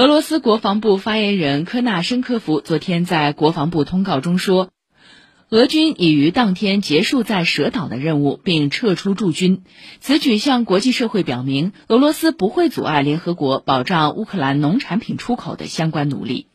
俄罗斯国防部发言人科纳申科夫昨天在国防部通告中说俄军已于当天结束在蛇岛的任务并撤出驻军。此举向国际社会表明俄罗斯不会阻碍联合国保障乌克兰农产品出口的相关努力。